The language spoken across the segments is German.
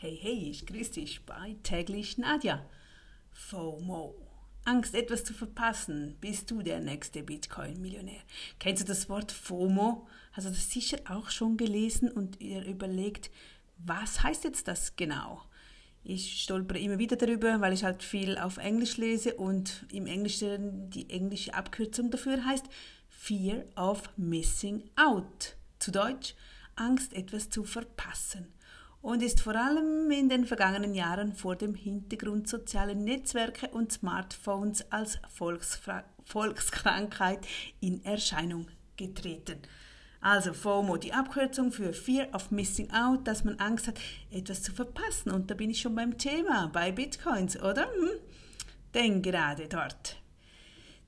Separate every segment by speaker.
Speaker 1: Hey, hey, ich grüße dich bei täglich Nadja. FOMO. Angst, etwas zu verpassen. Bist du der nächste Bitcoin-Millionär? Kennst du das Wort FOMO? Hast du das sicher auch schon gelesen und ihr überlegt, was heißt jetzt das genau? Ich stolpere immer wieder darüber, weil ich halt viel auf Englisch lese und im Englischen die englische Abkürzung dafür heißt Fear of Missing Out. Zu Deutsch Angst, etwas zu verpassen und ist vor allem in den vergangenen Jahren vor dem Hintergrund sozialer Netzwerke und Smartphones als Volksfra Volkskrankheit in Erscheinung getreten. Also FOMO, die Abkürzung für Fear of Missing Out, dass man Angst hat, etwas zu verpassen. Und da bin ich schon beim Thema, bei Bitcoins, oder? Hm? Denn gerade dort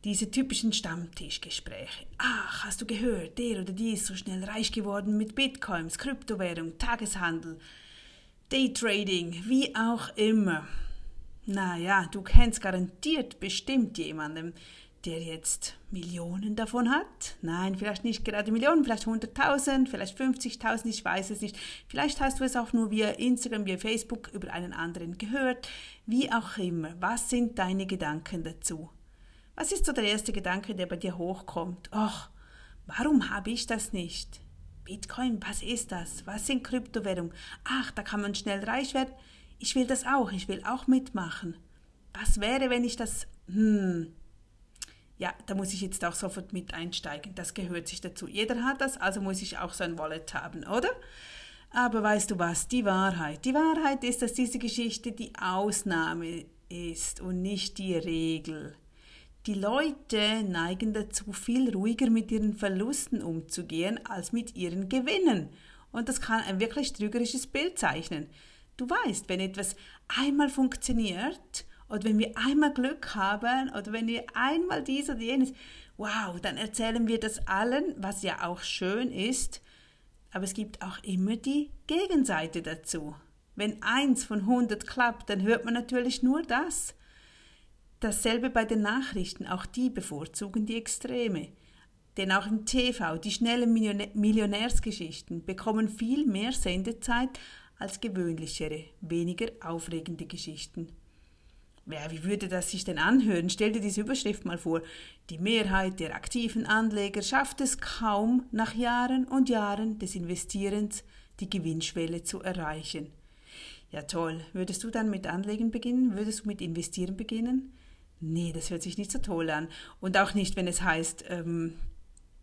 Speaker 1: diese typischen Stammtischgespräche. Ach, hast du gehört, der oder die ist so schnell reich geworden mit Bitcoins, Kryptowährung, Tageshandel, Daytrading, wie auch immer. Naja, du kennst garantiert bestimmt jemanden, der jetzt Millionen davon hat. Nein, vielleicht nicht gerade Millionen, vielleicht 100.000, vielleicht 50.000, ich weiß es nicht. Vielleicht hast du es auch nur via Instagram, via Facebook über einen anderen gehört. Wie auch immer, was sind deine Gedanken dazu? Was ist so der erste Gedanke, der bei dir hochkommt? Ach, warum habe ich das nicht? Bitcoin, was ist das? Was sind Kryptowährungen? Ach, da kann man schnell reich werden. Ich will das auch, ich will auch mitmachen. Was wäre, wenn ich das... Hm, ja, da muss ich jetzt auch sofort mit einsteigen. Das gehört sich dazu. Jeder hat das, also muss ich auch so ein Wallet haben, oder? Aber weißt du was? Die Wahrheit. Die Wahrheit ist, dass diese Geschichte die Ausnahme ist und nicht die Regel. Die Leute neigen dazu, viel ruhiger mit ihren Verlusten umzugehen als mit ihren Gewinnen. Und das kann ein wirklich trügerisches Bild zeichnen. Du weißt, wenn etwas einmal funktioniert oder wenn wir einmal Glück haben oder wenn wir einmal dies oder jenes, wow, dann erzählen wir das allen, was ja auch schön ist. Aber es gibt auch immer die Gegenseite dazu. Wenn eins von hundert klappt, dann hört man natürlich nur das. Dasselbe bei den Nachrichten, auch die bevorzugen die Extreme. Denn auch im TV, die schnellen Millionärsgeschichten bekommen viel mehr Sendezeit als gewöhnlichere, weniger aufregende Geschichten. Ja, wie würde das sich denn anhören? Stell dir diese Überschrift mal vor. Die Mehrheit der aktiven Anleger schafft es kaum, nach Jahren und Jahren des Investierens die Gewinnschwelle zu erreichen. Ja toll, würdest du dann mit Anlegen beginnen? Würdest du mit Investieren beginnen? Nee, das hört sich nicht so toll an. Und auch nicht, wenn es heißt, ähm,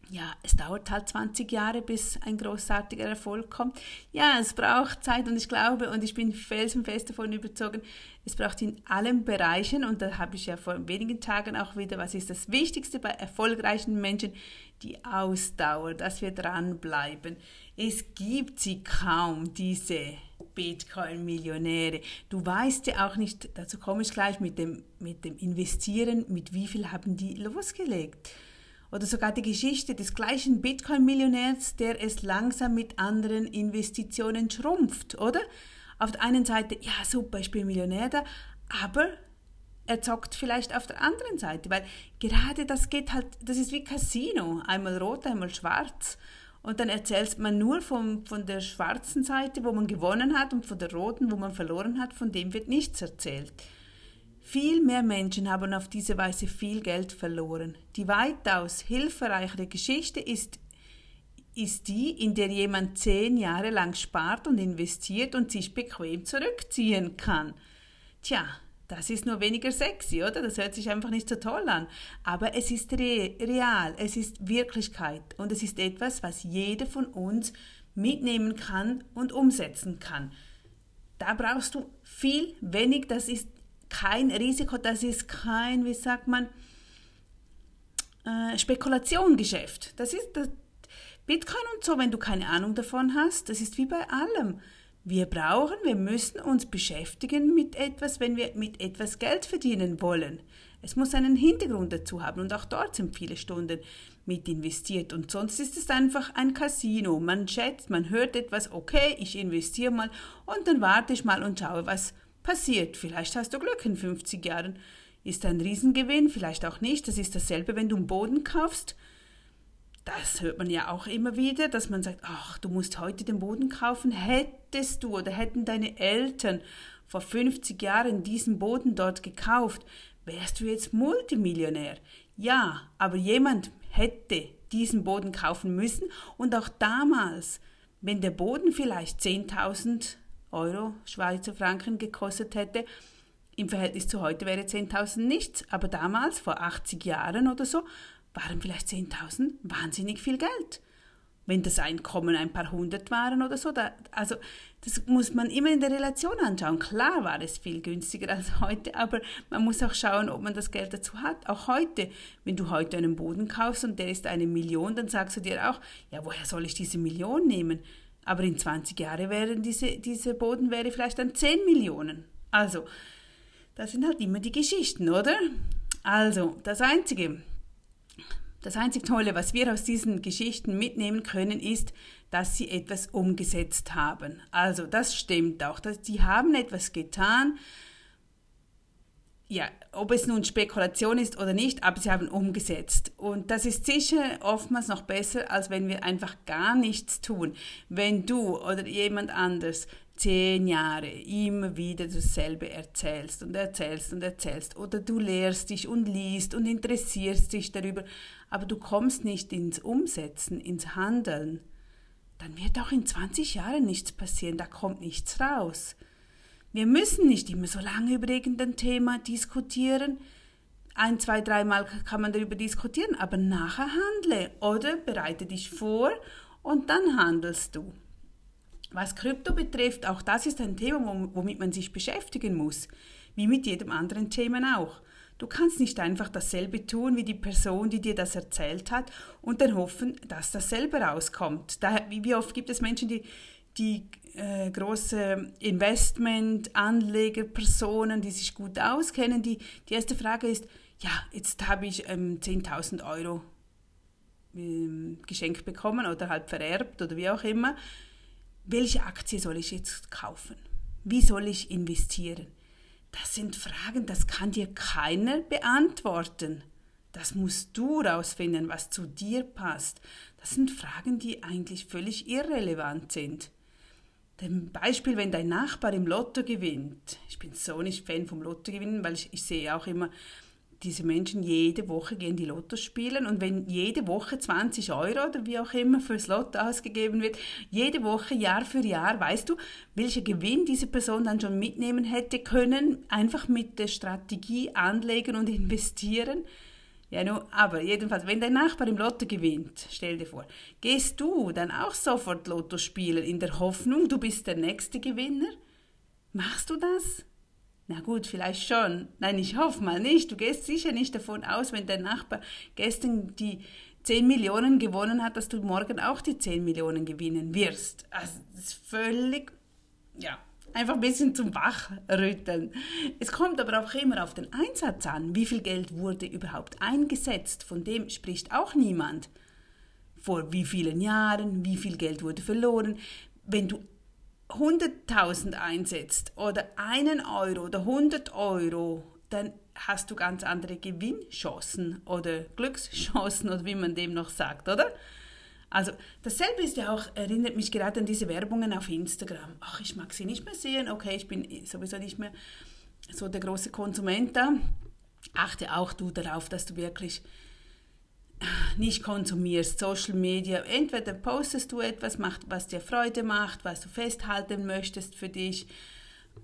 Speaker 1: ja, es dauert halt 20 Jahre, bis ein großartiger Erfolg kommt. Ja, es braucht Zeit und ich glaube und ich bin felsenfest davon überzeugt, es braucht in allen Bereichen und da habe ich ja vor wenigen Tagen auch wieder, was ist das Wichtigste bei erfolgreichen Menschen? Die Ausdauer, dass wir dranbleiben. Es gibt sie kaum, diese Bitcoin-Millionäre. Du weißt ja auch nicht, dazu komme ich gleich mit dem, mit dem Investieren, mit wie viel haben die losgelegt. Oder sogar die Geschichte des gleichen Bitcoin-Millionärs, der es langsam mit anderen Investitionen schrumpft, oder? Auf der einen Seite, ja super, ich bin Millionär da, aber er zockt vielleicht auf der anderen Seite, weil gerade das geht halt, das ist wie Casino, einmal rot, einmal schwarz. Und dann erzählt man nur vom, von der schwarzen Seite, wo man gewonnen hat, und von der roten, wo man verloren hat, von dem wird nichts erzählt. Viel mehr Menschen haben auf diese Weise viel Geld verloren. Die weitaus hilfreichere Geschichte ist, ist die, in der jemand zehn Jahre lang spart und investiert und sich bequem zurückziehen kann. Tja, das ist nur weniger sexy, oder? Das hört sich einfach nicht so toll an. Aber es ist re real, es ist Wirklichkeit und es ist etwas, was jeder von uns mitnehmen kann und umsetzen kann. Da brauchst du viel, wenig, das ist kein Risiko, das ist kein, wie sagt man, äh, Spekulationsgeschäft. Das ist das Bitcoin und so, wenn du keine Ahnung davon hast, das ist wie bei allem. Wir brauchen, wir müssen uns beschäftigen mit etwas, wenn wir mit etwas Geld verdienen wollen. Es muss einen Hintergrund dazu haben und auch dort sind viele Stunden mit investiert und sonst ist es einfach ein Casino. Man schätzt, man hört etwas, okay, ich investiere mal und dann warte ich mal und schaue, was passiert. Vielleicht hast du Glück in 50 Jahren. Ist ein Riesengewinn, vielleicht auch nicht. Das ist dasselbe, wenn du einen Boden kaufst das hört man ja auch immer wieder, dass man sagt, ach, du musst heute den Boden kaufen. Hättest du oder hätten deine Eltern vor 50 Jahren diesen Boden dort gekauft, wärst du jetzt Multimillionär. Ja, aber jemand hätte diesen Boden kaufen müssen und auch damals, wenn der Boden vielleicht 10.000 Euro, Schweizer Franken gekostet hätte, im Verhältnis zu heute wäre 10.000 nichts, aber damals, vor 80 Jahren oder so, waren vielleicht 10.000 wahnsinnig viel Geld. Wenn das Einkommen ein paar hundert waren oder so, da, also das muss man immer in der Relation anschauen. Klar war es viel günstiger als heute, aber man muss auch schauen, ob man das Geld dazu hat. Auch heute, wenn du heute einen Boden kaufst und der ist eine Million, dann sagst du dir auch, ja, woher soll ich diese Million nehmen? Aber in 20 Jahren wären diese, diese Boden wäre vielleicht dann 10 Millionen. Also, das sind halt immer die Geschichten, oder? Also, das Einzige, das einzig Tolle, was wir aus diesen Geschichten mitnehmen können, ist, dass sie etwas umgesetzt haben. Also das stimmt auch. Dass, die haben etwas getan. Ja, ob es nun Spekulation ist oder nicht, aber sie haben umgesetzt. Und das ist sicher oftmals noch besser, als wenn wir einfach gar nichts tun. Wenn du oder jemand anders zehn Jahre immer wieder dasselbe erzählst und erzählst und erzählst oder du lehrst dich und liest und interessierst dich darüber, aber du kommst nicht ins Umsetzen, ins Handeln, dann wird auch in 20 Jahren nichts passieren, da kommt nichts raus. Wir müssen nicht immer so lange über irgendein Thema diskutieren. Ein, zwei, dreimal kann man darüber diskutieren, aber nachher handle oder bereite dich vor und dann handelst du. Was Krypto betrifft, auch das ist ein Thema, womit man sich beschäftigen muss, wie mit jedem anderen Thema auch. Du kannst nicht einfach dasselbe tun wie die Person, die dir das erzählt hat und dann hoffen, dass dasselbe rauskommt. Daher, wie oft gibt es Menschen, die, die äh, große Investment-Anlegerpersonen, die sich gut auskennen, die, die erste Frage ist, ja, jetzt habe ich ähm, 10.000 Euro ähm, geschenkt bekommen oder halt vererbt oder wie auch immer welche Aktie soll ich jetzt kaufen? Wie soll ich investieren? Das sind Fragen, das kann dir keiner beantworten. Das musst du rausfinden, was zu dir passt. Das sind Fragen, die eigentlich völlig irrelevant sind. Zum Beispiel, wenn dein Nachbar im Lotto gewinnt. Ich bin so nicht Fan vom Lotto gewinnen, weil ich, ich sehe auch immer, diese Menschen jede Woche gehen die Lotto spielen und wenn jede Woche 20 Euro oder wie auch immer fürs Lotto ausgegeben wird, jede Woche Jahr für Jahr, weißt du, welcher Gewinn diese Person dann schon mitnehmen hätte können, einfach mit der Strategie anlegen und investieren. Ja, nur, aber jedenfalls, wenn dein Nachbar im Lotto gewinnt, stell dir vor, gehst du dann auch sofort Lotto spielen in der Hoffnung, du bist der nächste Gewinner? Machst du das? Na gut, vielleicht schon. Nein, ich hoffe mal nicht. Du gehst sicher nicht davon aus, wenn dein Nachbar gestern die 10 Millionen gewonnen hat, dass du morgen auch die 10 Millionen gewinnen wirst. Also das ist völlig, ja, einfach ein bisschen zum Wachrütteln. Es kommt aber auch immer auf den Einsatz an. Wie viel Geld wurde überhaupt eingesetzt? Von dem spricht auch niemand. Vor wie vielen Jahren? Wie viel Geld wurde verloren? Wenn du 100.000 einsetzt oder einen Euro oder 100 Euro, dann hast du ganz andere Gewinnchancen oder Glückschancen oder wie man dem noch sagt, oder? Also dasselbe ist ja auch, erinnert mich gerade an diese Werbungen auf Instagram. Ach, ich mag sie nicht mehr sehen, okay, ich bin sowieso nicht mehr so der große Konsument da. Achte auch du darauf, dass du wirklich nicht konsumierst, Social Media, entweder postest du etwas, was dir Freude macht, was du festhalten möchtest für dich,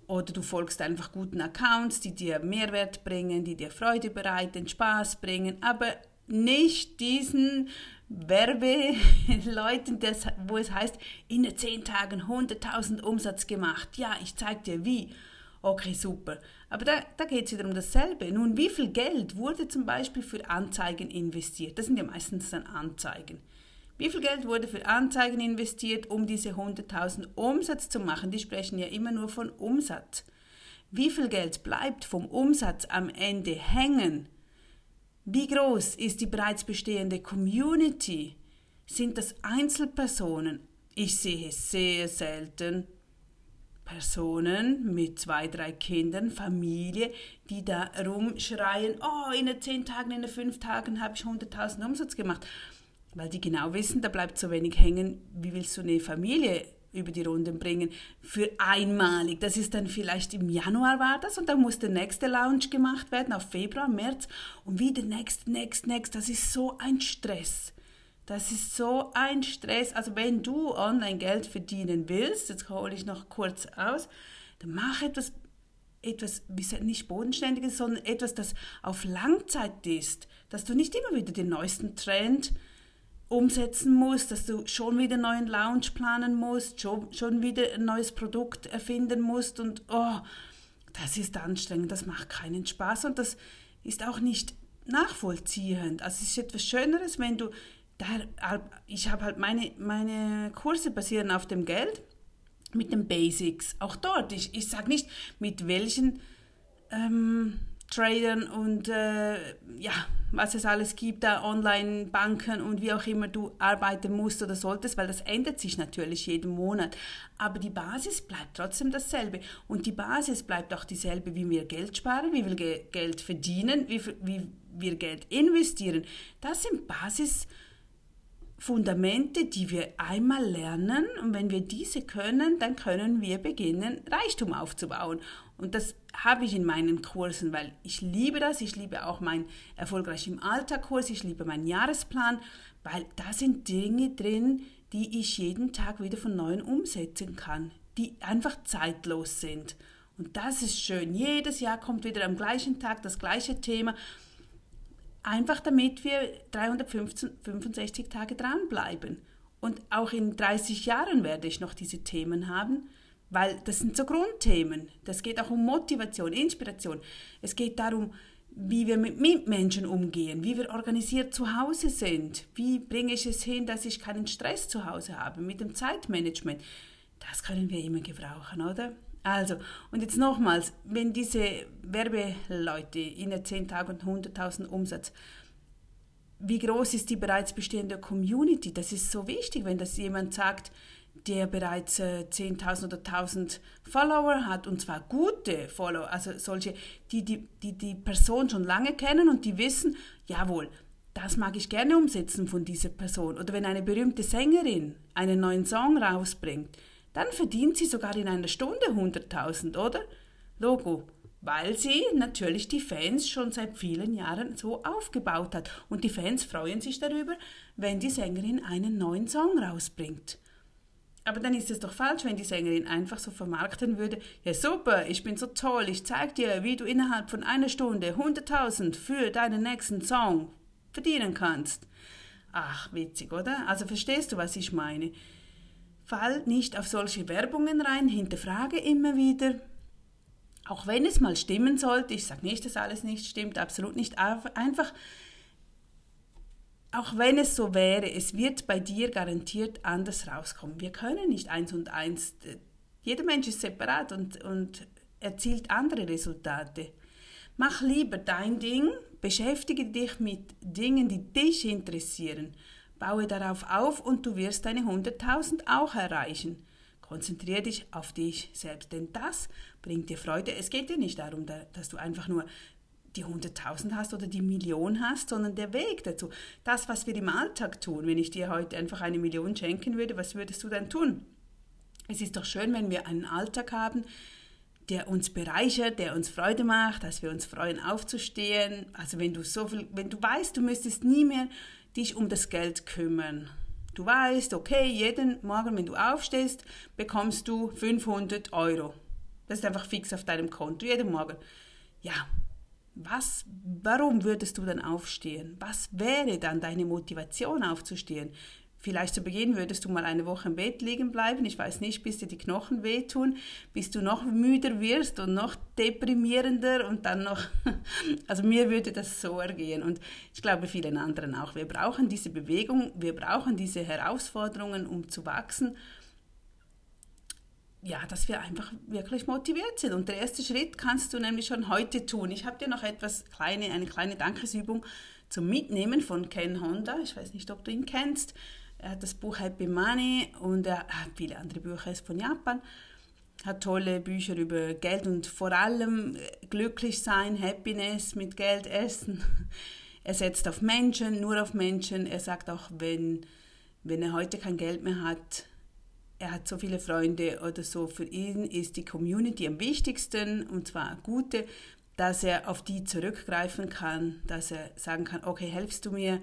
Speaker 1: oder du folgst einfach guten Accounts, die dir Mehrwert bringen, die dir Freude bereiten, Spaß bringen, aber nicht diesen Werbeleuten, wo es heißt, in zehn Tagen 100.000 Umsatz gemacht. Ja, ich zeig dir wie. Okay, super. Aber da, da geht es wieder um dasselbe. Nun, wie viel Geld wurde zum Beispiel für Anzeigen investiert? Das sind ja meistens dann Anzeigen. Wie viel Geld wurde für Anzeigen investiert, um diese 100.000 Umsatz zu machen? Die sprechen ja immer nur von Umsatz. Wie viel Geld bleibt vom Umsatz am Ende hängen? Wie groß ist die bereits bestehende Community? Sind das Einzelpersonen? Ich sehe sehr selten Personen mit zwei, drei Kindern, Familie, die da rumschreien, oh, in zehn Tagen, in fünf Tagen habe ich 100.000 Umsatz gemacht. weil die genau wissen, da bleibt so wenig hängen, wie willst du eine Familie über die Runden bringen für einmalig. Das ist dann vielleicht im Januar war das und dann muss der nächste Lounge gemacht werden auf Februar, März und wieder next, next, next. Das ist so ein Stress. Das ist so ein Stress. Also wenn du online Geld verdienen willst, jetzt hole ich noch kurz aus, dann mach etwas, etwas nicht bodenständiges, sondern etwas, das auf Langzeit ist, dass du nicht immer wieder den neuesten Trend umsetzen musst, dass du schon wieder einen neuen Lounge planen musst, schon, schon wieder ein neues Produkt erfinden musst und oh, das ist anstrengend, das macht keinen Spaß und das ist auch nicht nachvollziehend. Also es ist etwas Schöneres, wenn du, ich habe halt meine, meine Kurse basieren auf dem Geld mit den Basics, auch dort. Ich, ich sage nicht, mit welchen ähm, Tradern und äh, ja, was es alles gibt, da Online-Banken und wie auch immer du arbeiten musst oder solltest, weil das ändert sich natürlich jeden Monat. Aber die Basis bleibt trotzdem dasselbe. Und die Basis bleibt auch dieselbe, wie wir Geld sparen, wie wir Ge Geld verdienen, wie, wie wir Geld investieren. Das sind Basis. Fundamente, die wir einmal lernen und wenn wir diese können, dann können wir beginnen, Reichtum aufzubauen. Und das habe ich in meinen Kursen, weil ich liebe das. Ich liebe auch mein Erfolgreich im Alltag Kurs. Ich liebe meinen Jahresplan, weil da sind Dinge drin, die ich jeden Tag wieder von neuem umsetzen kann, die einfach zeitlos sind. Und das ist schön. Jedes Jahr kommt wieder am gleichen Tag das gleiche Thema. Einfach damit wir 365 Tage dranbleiben. Und auch in 30 Jahren werde ich noch diese Themen haben weil das sind so Grundthemen. Das geht auch um Motivation, Inspiration. Es geht darum, wie wir mit Mitmenschen umgehen, wie wir organisiert zu Hause sind, wie bringe ich es hin, dass ich keinen Stress zu Hause habe mit dem Zeitmanagement. Das können wir immer gebrauchen, oder? Also, und jetzt nochmals, wenn diese Werbeleute in der 10 Tagen und 100.000 Umsatz, wie groß ist die bereits bestehende Community? Das ist so wichtig, wenn das jemand sagt, der bereits äh, 10.000 oder 1.000 Follower hat, und zwar gute Follower, also solche, die die, die die Person schon lange kennen und die wissen, jawohl, das mag ich gerne umsetzen von dieser Person. Oder wenn eine berühmte Sängerin einen neuen Song rausbringt, dann verdient sie sogar in einer Stunde 100.000, oder? Logo. Weil sie natürlich die Fans schon seit vielen Jahren so aufgebaut hat. Und die Fans freuen sich darüber, wenn die Sängerin einen neuen Song rausbringt. Aber dann ist es doch falsch, wenn die Sängerin einfach so vermarkten würde, ja super, ich bin so toll, ich zeig dir, wie du innerhalb von einer Stunde 100.000 für deinen nächsten Song verdienen kannst. Ach, witzig, oder? Also verstehst du, was ich meine? Fall nicht auf solche Werbungen rein, hinterfrage immer wieder, auch wenn es mal stimmen sollte, ich sage nicht, dass alles nicht stimmt, absolut nicht, einfach auch wenn es so wäre, es wird bei dir garantiert anders rauskommen. Wir können nicht eins und eins. Jeder Mensch ist separat und, und erzielt andere Resultate. Mach lieber dein Ding, beschäftige dich mit Dingen, die dich interessieren. Baue darauf auf und du wirst deine 100.000 auch erreichen. Konzentriere dich auf dich selbst, denn das bringt dir Freude. Es geht dir nicht darum, dass du einfach nur die 100.000 hast oder die Million hast, sondern der Weg dazu. Das, was wir im Alltag tun. Wenn ich dir heute einfach eine Million schenken würde, was würdest du dann tun? Es ist doch schön, wenn wir einen Alltag haben, der uns bereichert, der uns Freude macht, dass wir uns freuen aufzustehen. Also wenn du so viel, wenn du weißt, du müsstest nie mehr dich um das Geld kümmern. Du weißt, okay, jeden Morgen, wenn du aufstehst, bekommst du 500 Euro. Das ist einfach fix auf deinem Konto, jeden Morgen. Ja, was, warum würdest du dann aufstehen? Was wäre dann deine Motivation aufzustehen? Vielleicht zu Beginn würdest du mal eine Woche im Bett liegen bleiben, ich weiß nicht, bis dir die Knochen wehtun, bis du noch müder wirst und noch deprimierender und dann noch, also mir würde das so ergehen und ich glaube vielen anderen auch. Wir brauchen diese Bewegung, wir brauchen diese Herausforderungen, um zu wachsen ja, dass wir einfach wirklich motiviert sind. Und der erste Schritt kannst du nämlich schon heute tun. Ich habe dir noch etwas kleine, eine kleine Dankesübung zum Mitnehmen von Ken Honda. Ich weiß nicht, ob du ihn kennst. Er hat das Buch Happy Money und er hat viele andere Bücher ist von Japan. Hat tolle Bücher über Geld und vor allem glücklich sein, Happiness mit Geld essen. Er setzt auf Menschen, nur auf Menschen. Er sagt auch, wenn, wenn er heute kein Geld mehr hat, er hat so viele Freunde oder so, für ihn ist die Community am wichtigsten und zwar gute, dass er auf die zurückgreifen kann, dass er sagen kann, okay, helfst du mir?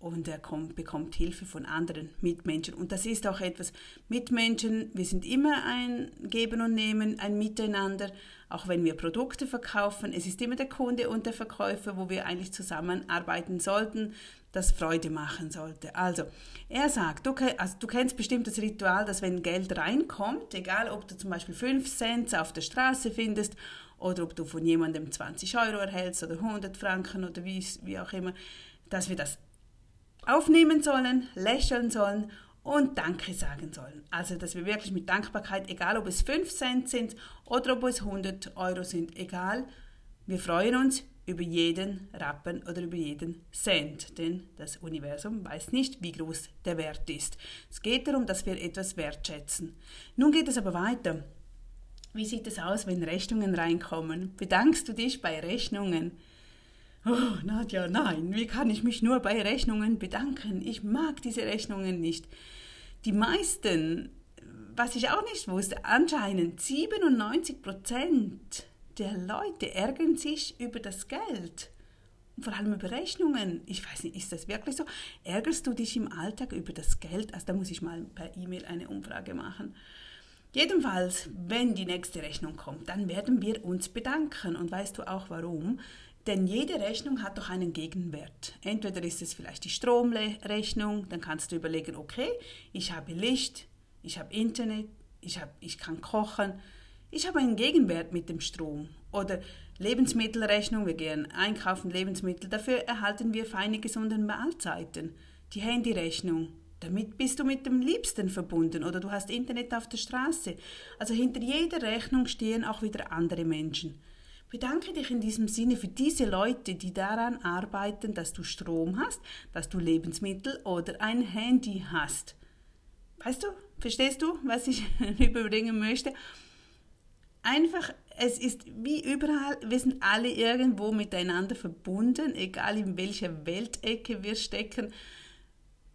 Speaker 1: Und er kommt, bekommt Hilfe von anderen Mitmenschen. Und das ist auch etwas, Mitmenschen, wir sind immer ein Geben und Nehmen, ein Miteinander, auch wenn wir Produkte verkaufen. Es ist immer der Kunde und der Verkäufer, wo wir eigentlich zusammenarbeiten sollten, das Freude machen sollte. Also, er sagt, du, also, du kennst bestimmt das Ritual, dass wenn Geld reinkommt, egal ob du zum Beispiel 5 Cent auf der Straße findest oder ob du von jemandem 20 Euro erhältst oder 100 Franken oder wie, wie auch immer, dass wir das aufnehmen sollen, lächeln sollen und Danke sagen sollen. Also, dass wir wirklich mit Dankbarkeit, egal ob es 5 Cent sind oder ob es 100 Euro sind, egal, wir freuen uns über jeden Rappen oder über jeden Cent, denn das Universum weiß nicht, wie groß der Wert ist. Es geht darum, dass wir etwas wertschätzen. Nun geht es aber weiter. Wie sieht es aus, wenn Rechnungen reinkommen? Bedankst du dich bei Rechnungen? Oh, Nadja, nein, wie kann ich mich nur bei Rechnungen bedanken? Ich mag diese Rechnungen nicht. Die meisten, was ich auch nicht wusste, anscheinend 97 Prozent der Leute ärgern sich über das Geld. vor allem über Rechnungen. Ich weiß nicht, ist das wirklich so? Ärgerst du dich im Alltag über das Geld? Also da muss ich mal per E-Mail eine Umfrage machen. Jedenfalls, wenn die nächste Rechnung kommt, dann werden wir uns bedanken. Und weißt du auch warum? Denn jede Rechnung hat doch einen Gegenwert. Entweder ist es vielleicht die Stromrechnung, dann kannst du überlegen, okay, ich habe Licht, ich habe Internet, ich, habe, ich kann kochen, ich habe einen Gegenwert mit dem Strom. Oder Lebensmittelrechnung, wir gehen einkaufen Lebensmittel, dafür erhalten wir feine, gesunde Mahlzeiten. Die Handyrechnung, damit bist du mit dem Liebsten verbunden oder du hast Internet auf der Straße. Also hinter jeder Rechnung stehen auch wieder andere Menschen. Bedanke dich in diesem Sinne für diese Leute, die daran arbeiten, dass du Strom hast, dass du Lebensmittel oder ein Handy hast. Weißt du, verstehst du, was ich überbringen möchte? Einfach, es ist wie überall, wir sind alle irgendwo miteinander verbunden, egal in welcher Weltecke wir stecken,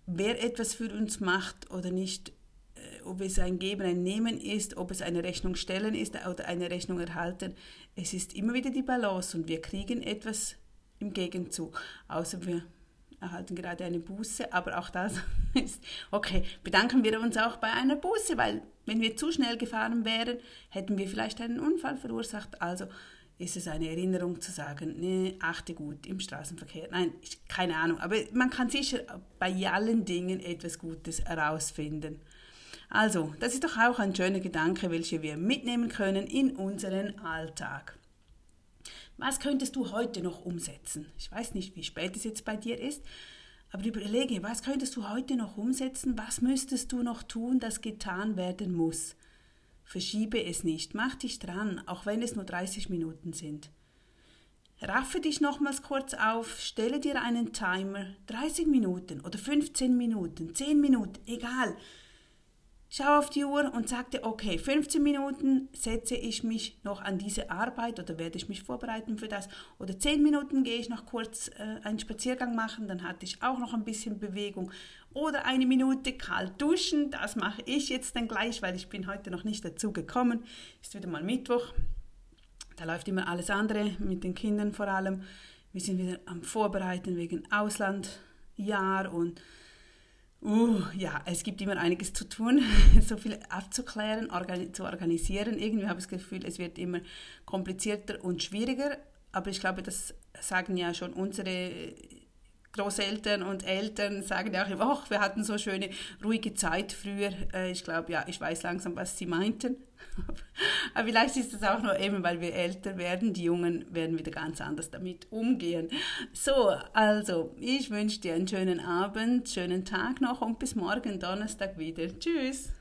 Speaker 1: wer etwas für uns macht oder nicht, äh, ob es ein Geben, ein Nehmen ist, ob es eine Rechnung stellen ist oder eine Rechnung erhalten. Es ist immer wieder die Balance und wir kriegen etwas im Gegenzug, außer wir erhalten gerade eine Buße, aber auch das ist, okay, bedanken wir uns auch bei einer Buße, weil wenn wir zu schnell gefahren wären, hätten wir vielleicht einen Unfall verursacht. Also ist es eine Erinnerung zu sagen, nee, achte gut im Straßenverkehr. Nein, keine Ahnung, aber man kann sicher bei allen Dingen etwas Gutes herausfinden. Also, das ist doch auch ein schöner Gedanke, welchen wir mitnehmen können in unseren Alltag. Was könntest du heute noch umsetzen? Ich weiß nicht, wie spät es jetzt bei dir ist, aber überlege, was könntest du heute noch umsetzen? Was müsstest du noch tun, das getan werden muss? Verschiebe es nicht, mach dich dran, auch wenn es nur 30 Minuten sind. Raffe dich nochmals kurz auf, stelle dir einen Timer, 30 Minuten oder 15 Minuten, 10 Minuten, egal schau auf die Uhr und sagte, okay, 15 Minuten setze ich mich noch an diese Arbeit oder werde ich mich vorbereiten für das. Oder 10 Minuten gehe ich noch kurz äh, einen Spaziergang machen, dann hatte ich auch noch ein bisschen Bewegung. Oder eine Minute kalt duschen, das mache ich jetzt dann gleich, weil ich bin heute noch nicht dazu gekommen, ist wieder mal Mittwoch, da läuft immer alles andere mit den Kindern vor allem, wir sind wieder am Vorbereiten wegen Auslandjahr und Uh, ja, es gibt immer einiges zu tun, so viel abzuklären, organi zu organisieren. Irgendwie habe ich das Gefühl, es wird immer komplizierter und schwieriger. Aber ich glaube, das sagen ja schon unsere Großeltern und Eltern, sagen ja auch immer, wir hatten so schöne, ruhige Zeit früher. Äh, ich glaube, ja, ich weiß langsam, was sie meinten. Aber vielleicht ist es auch nur eben, weil wir älter werden. Die Jungen werden wieder ganz anders damit umgehen. So, also, ich wünsche dir einen schönen Abend, schönen Tag noch und bis morgen Donnerstag wieder. Tschüss.